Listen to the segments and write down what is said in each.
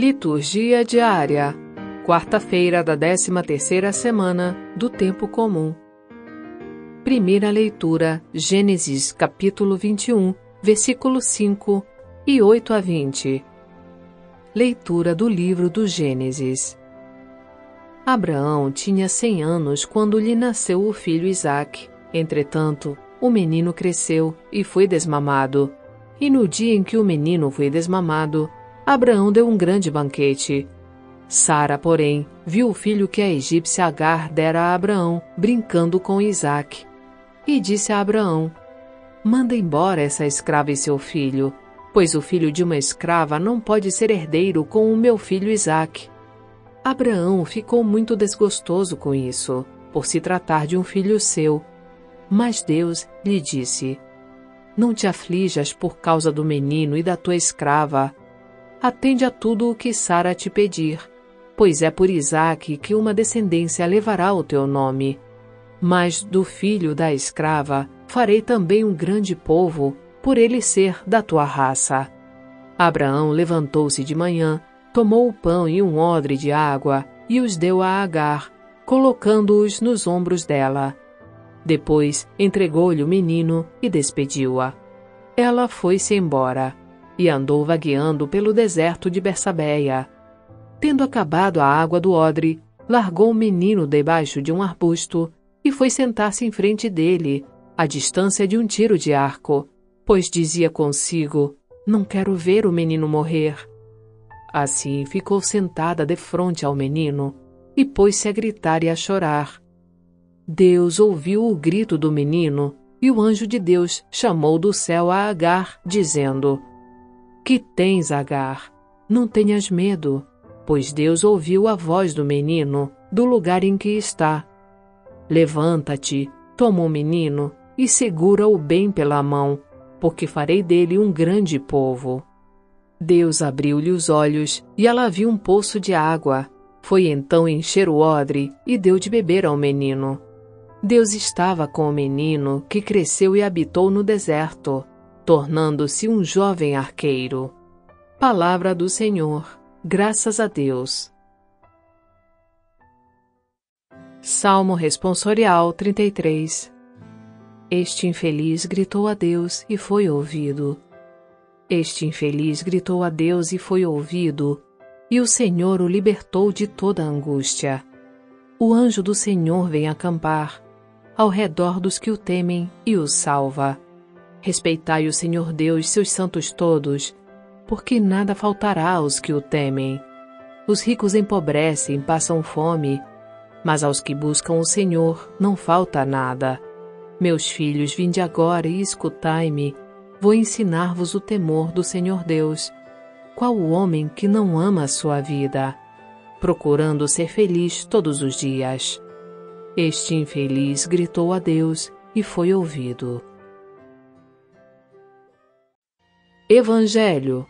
Liturgia diária. Quarta-feira da 13ª semana do tempo comum. Primeira leitura: Gênesis, capítulo 21, versículo 5 e 8 a 20. Leitura do livro do Gênesis. Abraão tinha cem anos quando lhe nasceu o filho Isaque. Entretanto, o menino cresceu e foi desmamado. E no dia em que o menino foi desmamado, Abraão deu um grande banquete. Sara, porém, viu o filho que a egípcia Agar dera a Abraão, brincando com Isaque. E disse a Abraão: Manda embora essa escrava e seu filho, pois o filho de uma escrava não pode ser herdeiro com o meu filho Isaque. Abraão ficou muito desgostoso com isso, por se tratar de um filho seu. Mas Deus lhe disse: Não te aflijas por causa do menino e da tua escrava. Atende a tudo o que Sara te pedir, pois é por Isaque que uma descendência levará o teu nome. Mas do filho da escrava farei também um grande povo, por ele ser da tua raça. Abraão levantou-se de manhã tomou o pão e um odre de água e os deu a Agar, colocando-os nos ombros dela. Depois entregou-lhe o menino e despediu-a. Ela foi-se embora e andou vagueando pelo deserto de Bersabeia. Tendo acabado a água do odre, largou o menino debaixo de um arbusto e foi sentar-se em frente dele, à distância de um tiro de arco, pois dizia consigo: Não quero ver o menino morrer. Assim ficou sentada defronte ao menino e pôs-se a gritar e a chorar. Deus ouviu o grito do menino e o anjo de Deus chamou do céu a Agar, dizendo: Que tens, Agar? Não tenhas medo, pois Deus ouviu a voz do menino do lugar em que está. Levanta-te, toma o menino e segura-o bem pela mão, porque farei dele um grande povo. Deus abriu-lhe os olhos e ela viu um poço de água. Foi então encher o odre e deu de beber ao menino. Deus estava com o menino que cresceu e habitou no deserto, tornando-se um jovem arqueiro. Palavra do Senhor. Graças a Deus. Salmo Responsorial 33 Este infeliz gritou a Deus e foi ouvido. Este infeliz gritou a Deus e foi ouvido, e o Senhor o libertou de toda angústia. O anjo do Senhor vem acampar ao redor dos que o temem e o salva. Respeitai o Senhor Deus, seus santos todos, porque nada faltará aos que o temem. Os ricos empobrecem, passam fome, mas aos que buscam o Senhor não falta nada. Meus filhos, vinde agora e escutai-me vou ensinar-vos o temor do Senhor Deus. Qual o homem que não ama a sua vida, procurando ser feliz todos os dias? Este infeliz gritou a Deus e foi ouvido. Evangelho.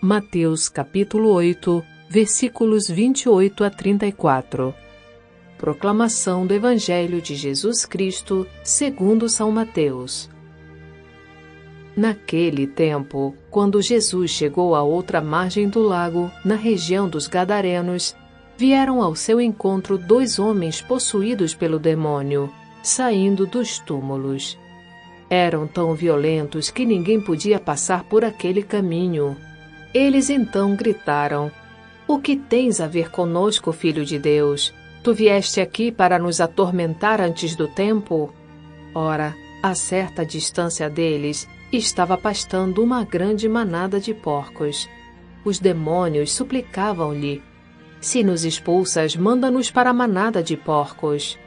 Mateus capítulo 8, versículos 28 a 34 Proclamação do Evangelho de Jesus Cristo segundo São Mateus. Naquele tempo, quando Jesus chegou à outra margem do lago, na região dos Gadarenos, vieram ao seu encontro dois homens possuídos pelo demônio, saindo dos túmulos. Eram tão violentos que ninguém podia passar por aquele caminho. Eles então gritaram: O que tens a ver conosco, filho de Deus? Tu vieste aqui para nos atormentar antes do tempo? Ora, a certa distância deles, estava pastando uma grande manada de porcos. Os demônios suplicavam-lhe: Se nos expulsas, manda-nos para a manada de porcos.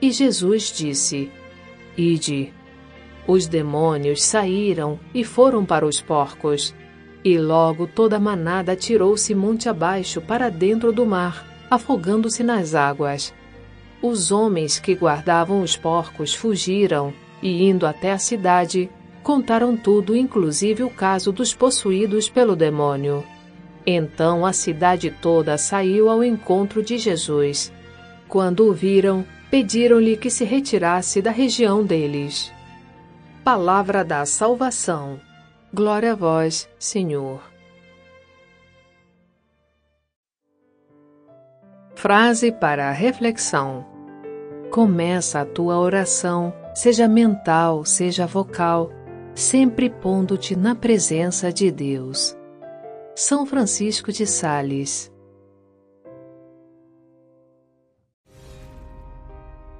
E Jesus disse: Ide. Os demônios saíram e foram para os porcos. E logo toda a manada atirou-se monte abaixo para dentro do mar, afogando-se nas águas. Os homens que guardavam os porcos fugiram e, indo até a cidade, contaram tudo, inclusive o caso dos possuídos pelo demônio. Então a cidade toda saiu ao encontro de Jesus. Quando o viram, pediram-lhe que se retirasse da região deles palavra da salvação. Glória a vós, Senhor. Frase para reflexão: Começa a tua oração, seja mental, seja vocal, sempre pondo-te na presença de Deus. São Francisco de Sales